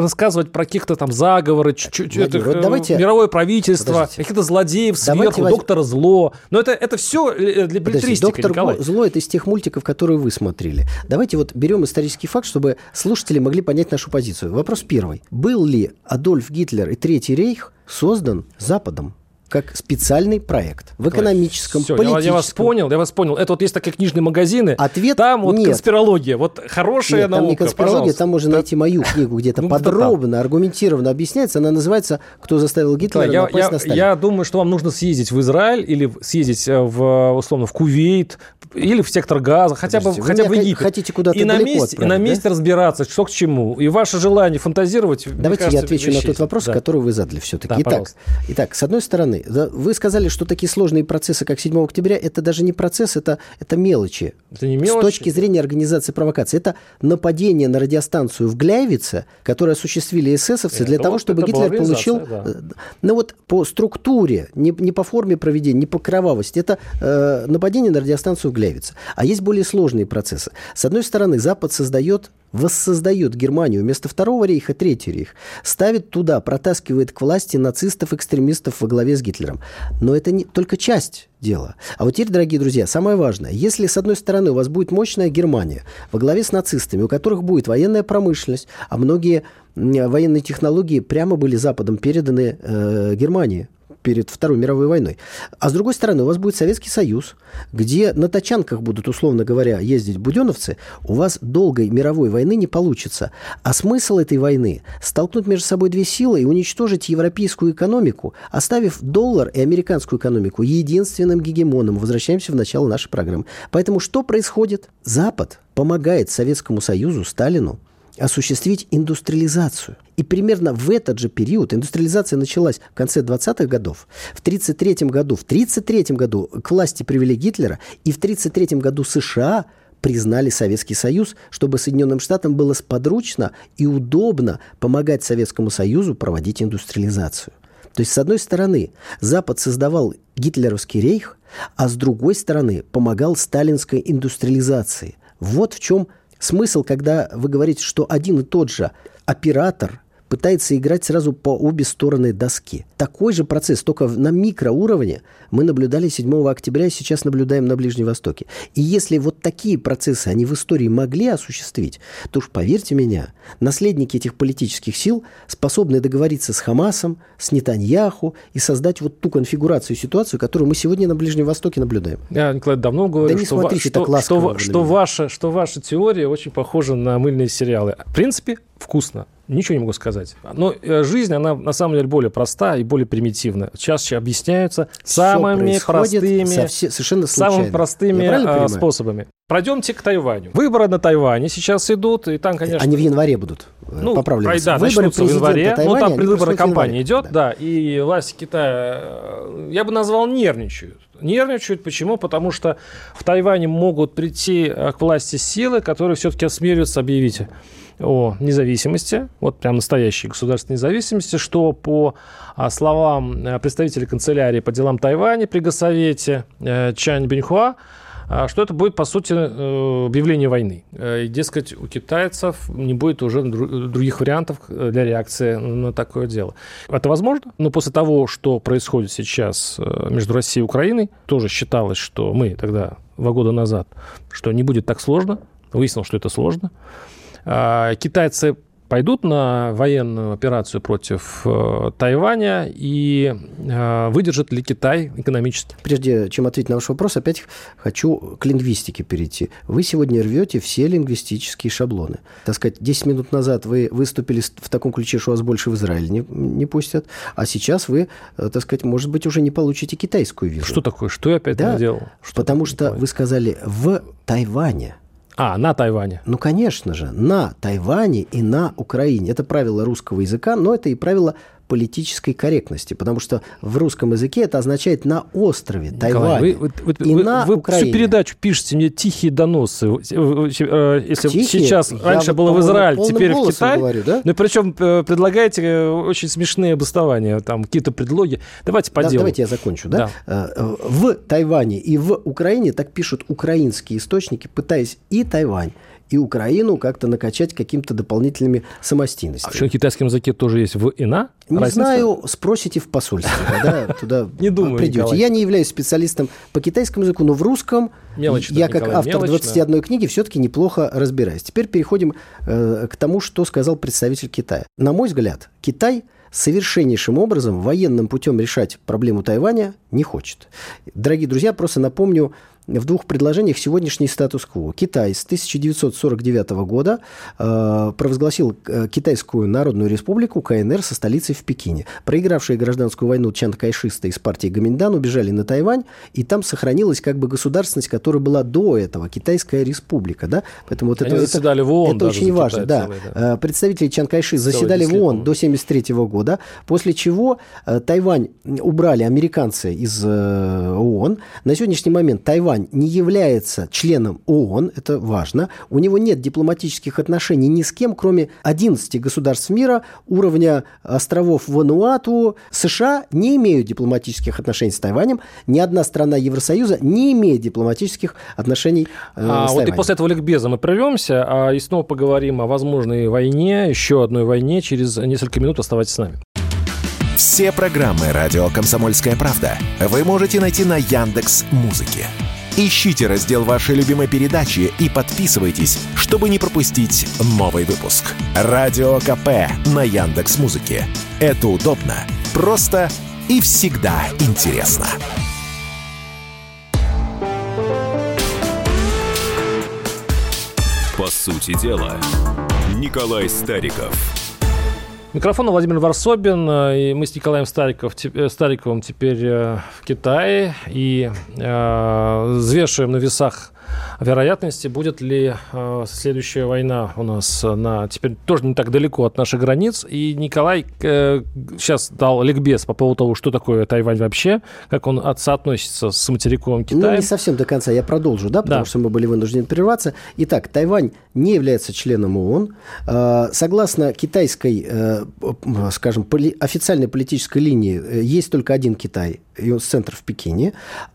S3: рассказывать про каких-то там заговоры, чуть-чуть это, вот давайте... мировое правительство, каких-то злодеев сверху, давайте... доктора зло. Но это, это все э, для билетристики,
S4: Доктор
S3: Николай.
S4: зло – это из тех мультиков, которые вы смотрели. Давайте вот берем исторический факт, чтобы слушатели могли понять нашу позицию. Вопрос первый. Был ли Адольф Гитлер и Третий рейх создан Западом? Как специальный проект в экономическом, Все, политическом.
S3: Я, вас понял, я вас понял. Это вот есть такие книжные магазины.
S4: Ответ
S3: там вот
S4: нет.
S3: конспирология, вот хорошая нет,
S4: наука.
S3: Там
S4: не конспирология,
S3: пожалуйста.
S4: там можно найти мою книгу, где-то ну, подробно, аргументированно объясняется. Она называется "Кто заставил Гитлера
S3: я,
S4: напасть
S3: я,
S4: на Сталина".
S3: Я думаю, что вам нужно съездить в Израиль или съездить э, в условно в Кувейт или в сектор Газа, хотя бы хотя бы Египет.
S4: Хотите куда-то
S3: и на месте, и на месте да? разбираться, что к чему. И ваше желание фантазировать.
S4: Давайте кажется, я отвечу вещей. на тот вопрос, да. который вы задали все-таки. Да, итак, итак, с одной стороны стороны, вы сказали, что такие сложные процессы, как 7 октября, это даже не процесс, это, это мелочи.
S3: Это не мелочи.
S4: С точки зрения организации провокации. Это нападение на радиостанцию в Гляйвице, которое осуществили эсэсовцы для того, чтобы Гитлер получил... Да. Э, ну вот по структуре, не, не по форме проведения, не по кровавости. Это э, нападение на радиостанцию в Гляйвице. А есть более сложные процессы. С одной стороны, Запад создает воссоздает Германию вместо Второго рейха Третий рейх, ставит туда, протаскивает к власти нацистов-экстремистов во главе с Гитлером. Но это не только часть дела. А вот теперь, дорогие друзья, самое важное. Если, с одной стороны, у вас будет мощная Германия во главе с нацистами, у которых будет военная промышленность, а многие военные технологии прямо были Западом переданы э, Германии перед Второй мировой войной. А с другой стороны, у вас будет Советский Союз, где на тачанках будут, условно говоря, ездить буденовцы, у вас долгой мировой войны не получится. А смысл этой войны – столкнуть между собой две силы и уничтожить европейскую экономику, оставив доллар и американскую экономику единственным гегемоном. Возвращаемся в начало нашей программы. Поэтому что происходит? Запад помогает Советскому Союзу, Сталину, осуществить индустриализацию. И примерно в этот же период индустриализация началась в конце 20-х годов. В 1933 году, в 1933 году к власти привели Гитлера, и в 1933 году США признали Советский Союз, чтобы Соединенным Штатам было сподручно и удобно помогать Советскому Союзу проводить индустриализацию. То есть, с одной стороны, Запад создавал гитлеровский рейх, а с другой стороны, помогал сталинской индустриализации. Вот в чем Смысл, когда вы говорите, что один и тот же оператор пытается играть сразу по обе стороны доски. Такой же процесс, только на микроуровне мы наблюдали 7 октября, сейчас наблюдаем на Ближнем Востоке. И если вот такие процессы они в истории могли осуществить, то уж поверьте меня, наследники этих политических сил способны договориться с Хамасом, с Нетаньяху и создать вот ту конфигурацию, ситуацию, которую мы сегодня на Ближнем Востоке наблюдаем.
S3: Я, Николай, давно говорю, да не что, смотрите что, так ласково что, что, ваша, что ваша теория очень похожа на мыльные сериалы. В принципе, вкусно. Ничего не могу сказать. Но э, жизнь, она на самом деле более проста и более примитивна. Чаще объясняются самыми простыми, совсем, совершенно самыми простыми а, способами. Пройдемте к Тайваню. Выборы на Тайване сейчас идут, и там, конечно...
S4: Они в январе будут, э,
S3: ну,
S4: поправлю.
S3: Да, Выборы в январе, Тайваня, ну там предвыборная кампания идет, да. да, и власти Китая, э, я бы назвал, нервничают. Нервничают. Почему? Потому что в Тайване могут прийти к власти силы, которые все-таки осмеливаются объявить о независимости, вот прям настоящей государственной независимости, что по а, словам э, представителя канцелярии по делам Тайваня при Госсовете э, Чань Биньхуа, а, что это будет, по сути, э, объявление войны. И, дескать, у китайцев не будет уже других вариантов для реакции на такое дело. Это возможно, но после того, что происходит сейчас между Россией и Украиной, тоже считалось, что мы тогда, два года назад, что не будет так сложно. Выяснилось, что это сложно. А, китайцы пойдут на военную операцию против э, Тайваня и э, выдержит ли Китай экономически?
S4: Прежде чем ответить на ваш вопрос, опять хочу к лингвистике перейти. Вы сегодня рвете все лингвистические шаблоны. Так сказать, 10 минут назад вы выступили в таком ключе, что вас больше в Израиль не, не пустят, а сейчас вы, э, так сказать, может быть, уже не получите китайскую визу.
S3: Что такое? Что я опять да, наделал?
S4: Что потому что вы сказали «в Тайване».
S3: А, на Тайване.
S4: Ну, конечно же, на Тайване и на Украине. Это правило русского языка, но это и правило политической корректности, потому что в русском языке это означает на острове Тайвань
S3: вы, вы, и вы, на вы Украине. всю передачу пишете мне тихие доносы. Э, если тихие? сейчас Я раньше вот было в Израиль, теперь в Китай. Говорю, да? Ну и причем э, предлагаете э, очень смешные обоснования, там какие-то предлоги. Давайте по да, делу.
S4: Давайте я закончу. Да? Да. В Тайване и в Украине так пишут украинские источники, пытаясь и Тайвань и Украину как-то накачать какими-то дополнительными самостийностями.
S3: А что, в китайском языке тоже есть в и на?
S4: Не Разница? знаю, спросите в посольстве, когда туда
S3: не думаю,
S4: придете.
S3: Николай.
S4: Я не являюсь специалистом по китайскому языку, но в русском мелочно, я как Николай, автор мелочно. 21 книги все-таки неплохо разбираюсь. Теперь переходим э, к тому, что сказал представитель Китая. На мой взгляд, Китай совершеннейшим образом военным путем решать проблему Тайваня не хочет. Дорогие друзья, просто напомню в двух предложениях сегодняшний статус-кво. Китай с 1949 года э, провозгласил э, Китайскую Народную Республику КНР со столицей в Пекине. Проигравшие гражданскую войну чан-кайшисты из партии Гаминдан убежали на Тайвань, и там сохранилась как бы государственность, которая была до этого, Китайская Республика. Да? Поэтому вот
S3: Они
S4: это,
S3: заседали в ООН
S4: это очень важно.
S3: Китай
S4: Да.
S3: целый, да.
S4: Э, Представители Чан Кайши заседали в ООН до 1973 года, после чего э, Тайвань убрали американцы из э, ООН. На сегодняшний момент Тайвань не является членом ООН, это важно. У него нет дипломатических отношений ни с кем, кроме 11 государств мира уровня островов Вануату. США не имеют дипломатических отношений с Тайванем. Ни одна страна Евросоюза не имеет дипломатических отношений э,
S3: А,
S4: с
S3: вот и
S4: Тайванем.
S3: после этого ликбеза мы прервемся а, и снова поговорим о возможной войне, еще одной войне. Через несколько минут оставайтесь с нами.
S1: Все программы радио Комсомольская правда вы можете найти на Яндекс Музыке. Ищите раздел вашей любимой передачи и подписывайтесь, чтобы не пропустить новый выпуск. Радио КП на Яндекс Музыке. Это удобно, просто и всегда интересно.
S2: По сути дела, Николай Стариков.
S3: Микрофон Владимир Варсобин, э, и мы с Николаем Стариков, э, Стариковым теперь э, в Китае. И э, взвешиваем на весах вероятности, будет ли э, следующая война у нас на теперь тоже не так далеко от наших границ. И Николай э, сейчас дал ликбез по поводу того, что такое Тайвань вообще, как он от- соотносится с материковым
S4: Ну,
S3: Китаем.
S4: не совсем до конца. Я продолжу, да, потому
S3: Да.
S4: что мы были вынуждены прерваться. Итак, Тайвань не является членом ООН. Э, Согласно китайской, э, скажем, поли- официальной политической линии, э, есть только один Китай, и он центр в Пекине.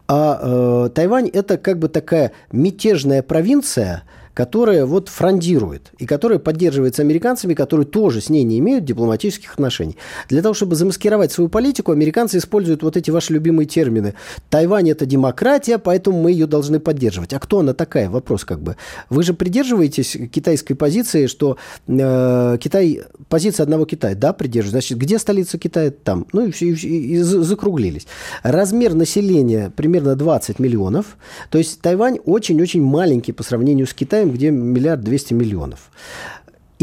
S4: А э, Тайвань – это как бы такая мятежная провинция, которая вот фрондирует и которая поддерживается американцами, которые тоже с ней не имеют дипломатических отношений. Для того, чтобы замаскировать свою политику, американцы используют вот эти ваши любимые термины. Тайвань – это демократия, поэтому мы ее должны поддерживать. А кто она такая? Вопрос как бы. Вы же придерживаетесь китайской позиции, что э, Китай, позиция одного Китая, да, придерживаюсь. Значит, где столица Китая? Там. Ну и, и, и за- закруглились. Размер населения примерно 20 миллионов. То есть Тайвань очень-очень маленький по сравнению с Китаем, где миллиард двести миллионов.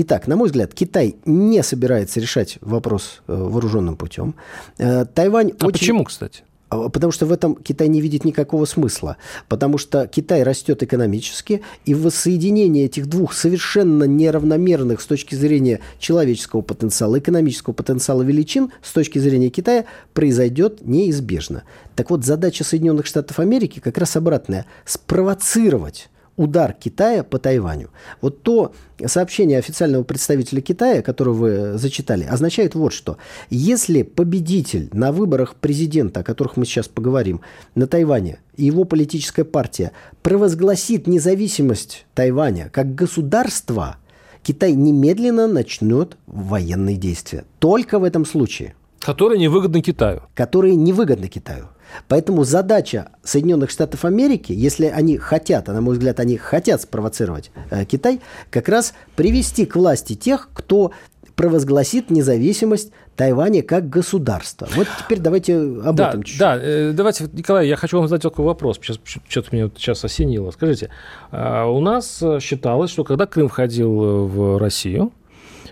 S4: Итак, на мой взгляд, Китай не собирается решать вопрос э, вооруженным путем. Э, Тайвань
S3: а
S4: очень...
S3: почему, кстати?
S4: А, Потому что в этом Китай не видит никакого смысла. Потому что Китай растет экономически, и воссоединение этих двух совершенно неравномерных с точки зрения человеческого потенциала, экономического потенциала величин с точки зрения Китая произойдет неизбежно. Так вот, задача Соединенных Штатов Америки как раз обратная – спровоцировать удар Китая по Тайваню. Вот то сообщение официального представителя Китая, которое вы зачитали, означает вот что. Если победитель на выборах президента, о которых мы сейчас поговорим, на Тайване, и его политическая партия провозгласит независимость Тайваня как государства, Китай немедленно начнет военные действия. Только в этом случае
S3: Который невыгодны Китаю.
S4: которые невыгодны Китаю. Поэтому задача Соединенных Штатов Америки, если они хотят, а на мой взгляд, они хотят спровоцировать э, Китай, как раз привести к власти тех, кто провозгласит независимость Тайваня как государства. Вот теперь давайте об
S3: да,
S4: этом чуть-чуть.
S3: Да, э, давайте, Николай, я хочу вам задать такой вопрос. Сейчас, что-то меня сейчас осенило. Скажите, а, у нас считалось, что когда Крым входил э, в Россию,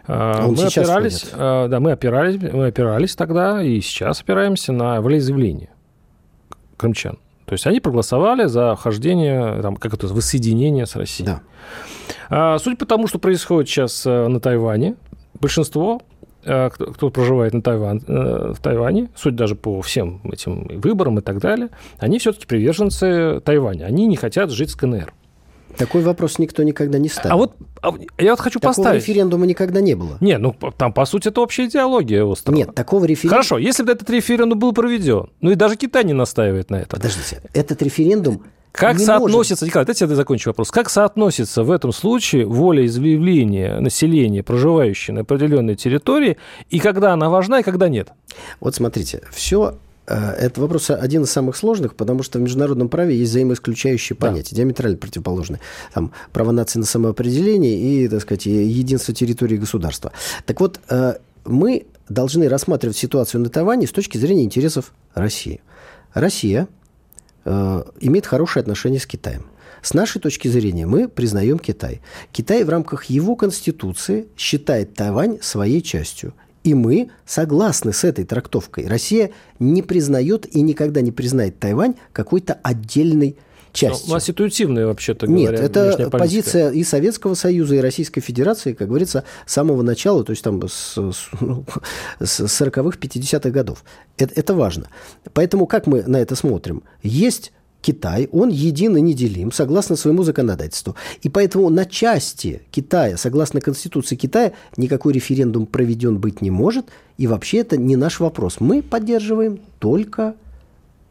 S3: а, мы опирались, а, да, мы опирались, мы опирались тогда и сейчас опираемся на волеизъявление крымчан. То есть они проголосовали за вхождение, там, как это, воссоединение с Россией.
S4: Да.
S3: А, Судя по тому, что происходит сейчас э, на Тайване, большинство, э, кто, кто проживает на Тайван, э, в Тайване, суть даже по всем этим выборам и так далее, они все-таки приверженцы Тайваня. Они не хотят жить с КНР.
S4: Такой вопрос никто никогда не ставил.
S3: А вот а я вот хочу
S4: Такого
S3: поставить.
S4: референдума никогда не было.
S3: Не, ну там, по сути, это общая идеология острова.
S4: Нет, такого референдума...
S3: Хорошо, если бы этот референдум был проведен, ну и даже Китай не настаивает на этом.
S4: Подождите, этот референдум
S3: Как
S4: не
S3: соотносится, Николай, дайте я закончу вопрос. Как соотносится в этом случае волеизъявление населения, проживающее на определенной территории, и когда она важна, и когда нет?
S4: Вот смотрите, все это вопрос один из самых сложных, потому что в международном праве есть взаимоисключающие
S3: Да.
S4: понятия, диаметрально противоположные. Там право нации на самоопределение и, так сказать, единство территории государства. Так вот, э, мы должны рассматривать ситуацию на Тайване с точки зрения интересов России. Россия э, имеет хорошие отношения с Китаем. С нашей точки зрения мы признаем Китай. Китай в рамках его конституции считает Тайвань своей частью. И мы согласны с этой трактовкой. Россия не признает и никогда не признает Тайвань какой-то отдельной частью.
S3: У нас ситуативная, вообще-то
S4: говоря,
S3: Нет,
S4: это позиция и Советского Союза, и Российской Федерации, как говорится, с самого начала, то есть там с, ну, с 40-х, 50-х годов. Это, это важно. Поэтому как мы на это смотрим? Есть Китай, он един и неделим, согласно своему законодательству. И поэтому на части Китая, согласно Конституции Китая, никакой референдум проведен быть не может. И вообще это не наш вопрос. Мы поддерживаем только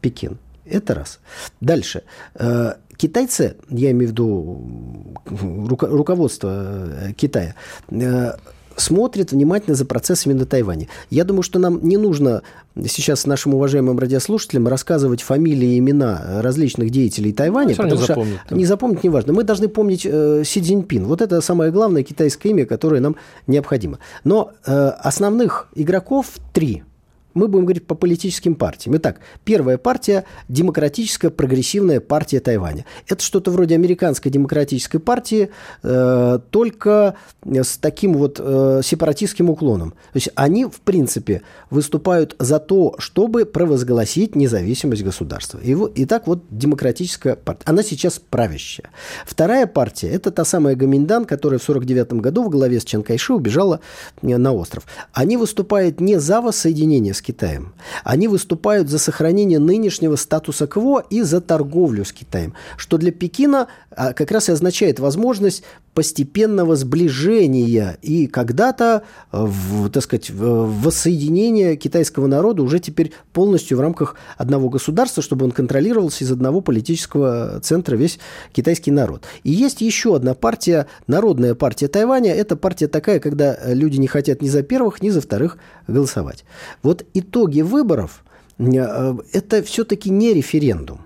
S4: Пекин. Это раз. Дальше. Э, китайцы, я имею в виду руководство э, Китая, э, смотрит внимательно за процессами на Тайване. Я думаю, что нам не нужно сейчас нашим уважаемым радиослушателям рассказывать фамилии и имена различных деятелей Тайваня,
S3: ну, потому
S4: что
S3: запомнит,
S4: не запомнить не важно. Мы должны помнить э, Си Цзиньпин. Вот это самое главное китайское имя, которое нам необходимо. Но э, основных игроков три – мы будем говорить по политическим партиям. Итак, первая партия – демократическая прогрессивная партия Тайваня. Это что-то вроде американской демократической партии, э, только с таким вот э, сепаратистским уклоном. То есть они, в принципе, выступают за то, чтобы провозгласить независимость государства. И вот, итак, вот демократическая партия. Она сейчас правящая. Вторая партия – это та самая Гаминдан, которая в 1949 году в главе с Чан Кайши убежала на остров. Они выступают не за воссоединение с Китаем. Они выступают за сохранение нынешнего статуса КВО и за торговлю с Китаем, что для Пекина а, как раз и означает возможность постепенного сближения и когда-то, э, так сказать, воссоединения китайского народа уже теперь полностью в рамках одного государства, чтобы он контролировался из одного политического центра весь китайский народ. И есть еще одна партия, народная партия Тайваня. Это партия такая, когда люди не хотят ни за первых, ни за вторых голосовать. Вот итоги выборов э, – это все-таки не референдум.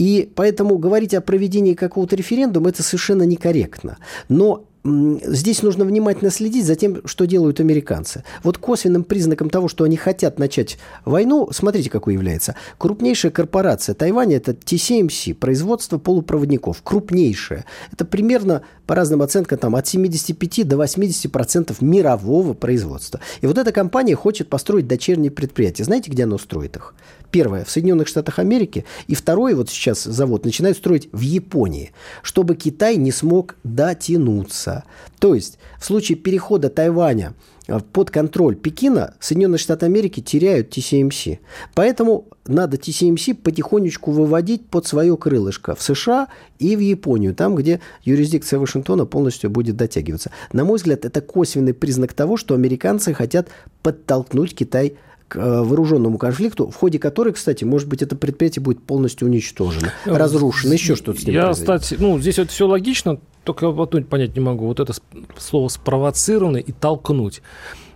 S4: И поэтому говорить о проведении какого-то референдума это совершенно некорректно. Но здесь нужно внимательно следить за тем, что делают американцы. Вот косвенным признаком того, что они хотят начать войну, смотрите, какой является. Крупнейшая корпорация Тайваня – это TSMC, производство полупроводников. Крупнейшая. Это примерно, по разным оценкам, там, от 75 до 80 процентов мирового производства. И вот эта компания хочет построить дочерние предприятия. Знаете, где она строит их? Первое, в Соединенных Штатах Америки. И второе, вот сейчас завод начинают строить в Японии, чтобы Китай не смог дотянуться. То есть в случае перехода Тайваня э, под контроль Пекина Соединенные Штаты Америки теряют TCMC. Поэтому надо TCMC потихонечку выводить под свое крылышко в США и в Японию, там, где юрисдикция Вашингтона полностью будет дотягиваться. На мой взгляд, это косвенный признак того, что американцы хотят подтолкнуть Китай к э, вооруженному конфликту, в ходе которой, кстати, может быть, это предприятие будет полностью уничтожено, э, разрушено, еще что-то с ним
S3: Я, произойдет. кстати, ну, здесь это все логично, только вот понять не могу. Вот это слово «спровоцированный» и «толкнуть».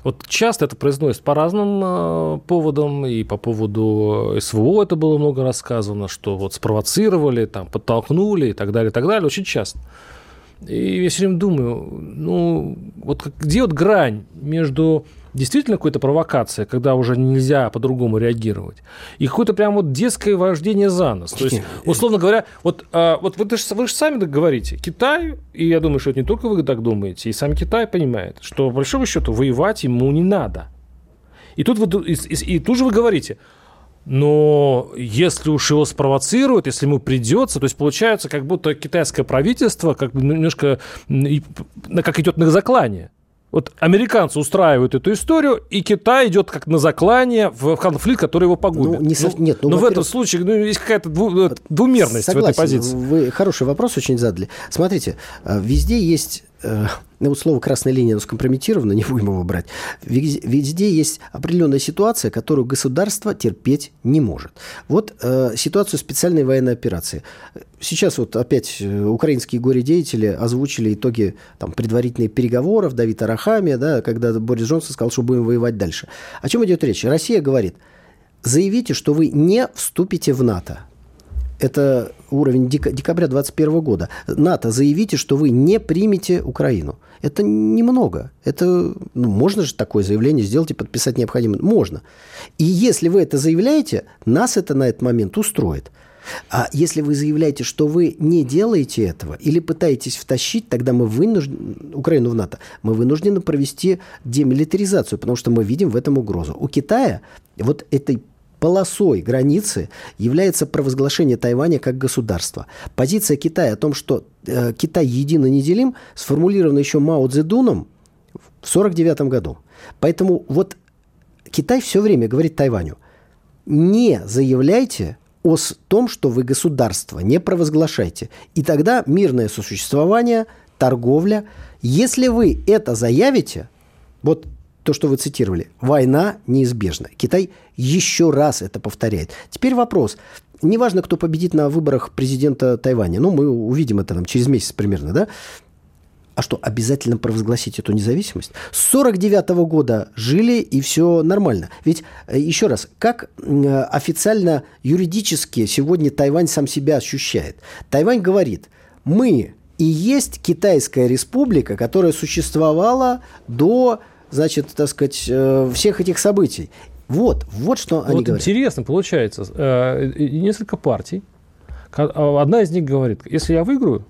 S3: Вот часто это произносят по разным э, поводам, и по поводу СВО это было много рассказано, что вот спровоцировали, там, подтолкнули и так далее, и так далее, очень часто. И я все время думаю, ну, вот где вот грань между действительно какой-то провокация, когда уже нельзя по-другому реагировать, и какое-то прям вот детское вождение за нос. То есть, условно говоря, вот, а, вот вы, вы же сами говорите, Китай, и я думаю, что это не только вы так думаете, и сам Китай понимает, что, по большому счету, воевать ему не надо. И тут, вы, и, и, и тут же вы говорите, но если уж его спровоцируют, если ему придется, то есть получается, как будто китайское правительство как бы немножко как идет на заклание. Вот американцы устраивают эту историю, и Китай идет как на заклание в конфликт, который его погубит. Ну, не со... ну, Нет, ну, но в этом случае ну, есть какая-то дву... двумерность Согласен, в этой позиции.
S4: Вы хороший вопрос очень задали. Смотрите, э, везде есть ну, вот слово «красная линия» скомпрометировано, не будем его брать. Везде есть определенная ситуация, которую государство терпеть не может. Вот э, ситуацию специальной военной операции. Сейчас вот опять э, украинские горе-деятели озвучили итоги там, предварительных переговоров Давида Рахами, да, когда Борис Джонсон сказал, что будем воевать дальше. О чем идет речь? Россия говорит, заявите, что вы не вступите в НАТО это уровень дек- декабря 2021 года. НАТО, заявите, что вы не примете Украину. Это немного. Это ну, можно же такое заявление сделать и подписать необходимо? Можно. И если вы это заявляете, нас это на этот момент устроит. А если вы заявляете, что вы не делаете этого или пытаетесь втащить, тогда мы вынуждены, Украину в НАТО, мы вынуждены провести демилитаризацию, потому что мы видим в этом угрозу. У Китая вот этой полосой границы является провозглашение Тайваня как государства. Позиция Китая о том, что э, Китай един и неделим, сформулирована еще Мао Цзэдуном в 1949 году. Поэтому вот Китай все время говорит Тайваню, не заявляйте о том, что вы государство, не провозглашайте. И тогда мирное сосуществование, торговля. Если вы это заявите, вот то, что вы цитировали, война неизбежна. Китай еще раз это повторяет. Теперь вопрос. Неважно, кто победит на выборах президента Тайваня. Ну, мы увидим это там через месяц примерно, да? А что, обязательно провозгласить эту независимость? С 49 -го года жили, и все нормально. Ведь, э, еще раз, как официально, юридически сегодня Тайвань сам себя ощущает? Тайвань говорит, мы и есть Китайская республика, которая существовала до, значит, так сказать, э, всех этих событий. Вот, вот что вот они говорят.
S3: Интересно получается. Э, несколько партий. А одна из них говорит, если я выиграю,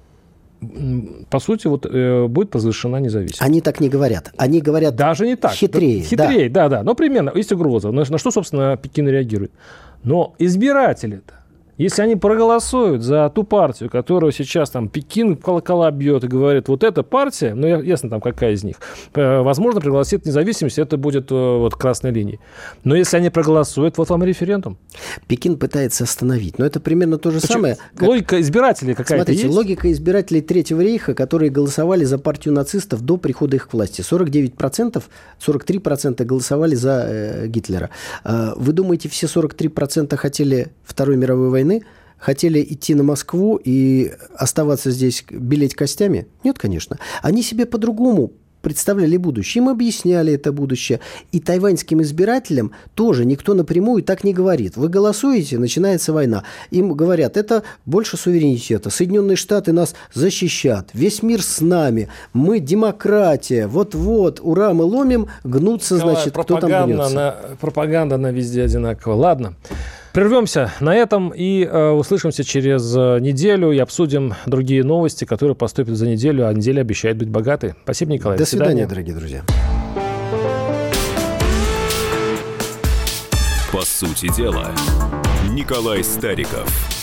S3: по сути, вот э, будет возвышена независимость.
S4: Они так не говорят. Они говорят
S3: Даже не так.
S4: хитрее.
S3: Хитрее, да, да. да. Но примерно есть угроза. На, на что, собственно, Пекин реагирует? Но избиратели-то если они проголосуют за ту партию, которую сейчас там Пекин колокола бьет и говорит, вот эта партия, ну, ясно там какая из них, э, возможно, пригласит независимость, это будет э, вот красной линией. Но если они проголосуют, вот вам референдум.
S4: Пекин пытается остановить. Но это примерно то же Почему? самое.
S3: Как... Логика избирателей какая-то
S4: Смотрите, есть? логика избирателей Третьего рейха, которые голосовали за партию нацистов до прихода их к власти. 49%, 43% голосовали за э, Гитлера. Э, вы думаете, все 43% хотели Второй мировой войны? Войны хотели идти на Москву и оставаться здесь, белеть костями? Нет, конечно. Они себе по-другому представляли будущее. Им объясняли это будущее. И тайваньским избирателям тоже никто напрямую так не говорит. Вы голосуете, начинается война. Им говорят, это больше суверенитета. Соединенные Штаты нас защищат. Весь мир с нами. Мы демократия. Вот-вот, ура, мы ломим. Гнутся, значит, кто там гнется.
S3: На, пропаганда на везде одинаково. Ладно. Прервемся на этом и э, услышимся через э, неделю и обсудим другие новости, которые поступят за неделю, а неделя обещает быть богатой. Спасибо, Николай.
S4: До, До свидания, дорогие друзья.
S2: По сути дела, Николай Стариков.